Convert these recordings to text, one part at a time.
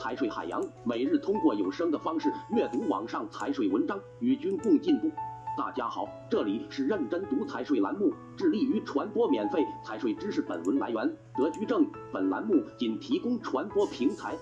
财税海洋，每日通过有声的方式阅读网上财税文章，与君共进步。大家好，这里是认真读财税栏目，致力于传播免费财税知识。本文来源德居正，本栏目仅提供传播平台，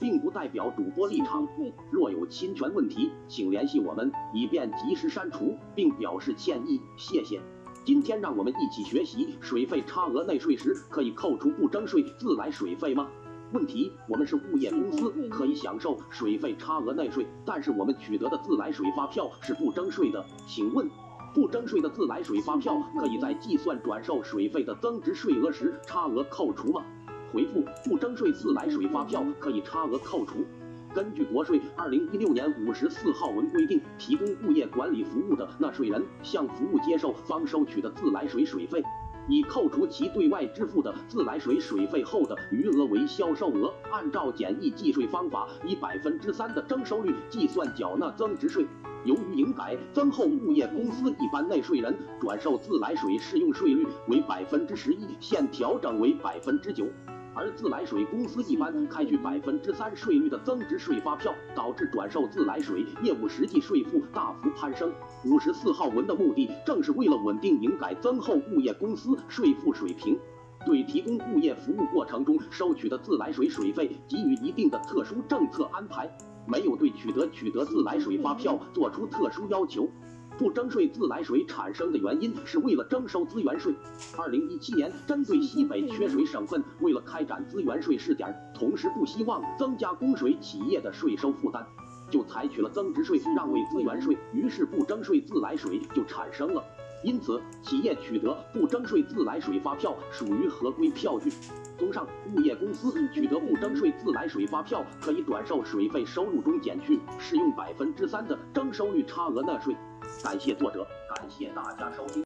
并不代表主播立场。若有侵权问题，请联系我们，以便及时删除，并表示歉意。谢谢。今天让我们一起学习，水费差额内税时可以扣除不征税自来水费吗？问题：我们是物业公司，可以享受水费差额内税，但是我们取得的自来水发票是不征税的。请问，不征税的自来水发票可以在计算转售水费的增值税额时差额扣除吗？回复：不征税自来水发票可以差额扣除。根据国税二零一六年五十四号文规定，提供物业管理服务的纳税人向服务接受方收取的自来水水费。以扣除其对外支付的自来水水费后的余额为销售额，按照简易计税方法，以百分之三的征收率计算缴纳增值税。由于营改增后，物业公司一般纳税人转售自来水适用税率为百分之十一，现调整为百分之九。而自来水公司一般开具百分之三税率的增值税发票，导致转售自来水业务实际税负大幅攀升。五十四号文的目的，正是为了稳定营改增后物业公司税负水平，对提供物业服务过程中收取的自来水水费给予一定的特殊政策安排，没有对取得取得自来水发票作出特殊要求。不征税自来水产生的原因是为了征收资源税。二零一七年，针对西北缺水省份，为了开展资源税试点，同时不希望增加供水企业的税收负担，就采取了增值税让位资源税，于是不征税自来水就产生了。因此，企业取得不征税自来水发票属于合规票据。综上，物业公司取得不征税自来水发票，可以转售水费收入中减去适用百分之三的征收率差额纳税。感谢作者，感谢大家收听。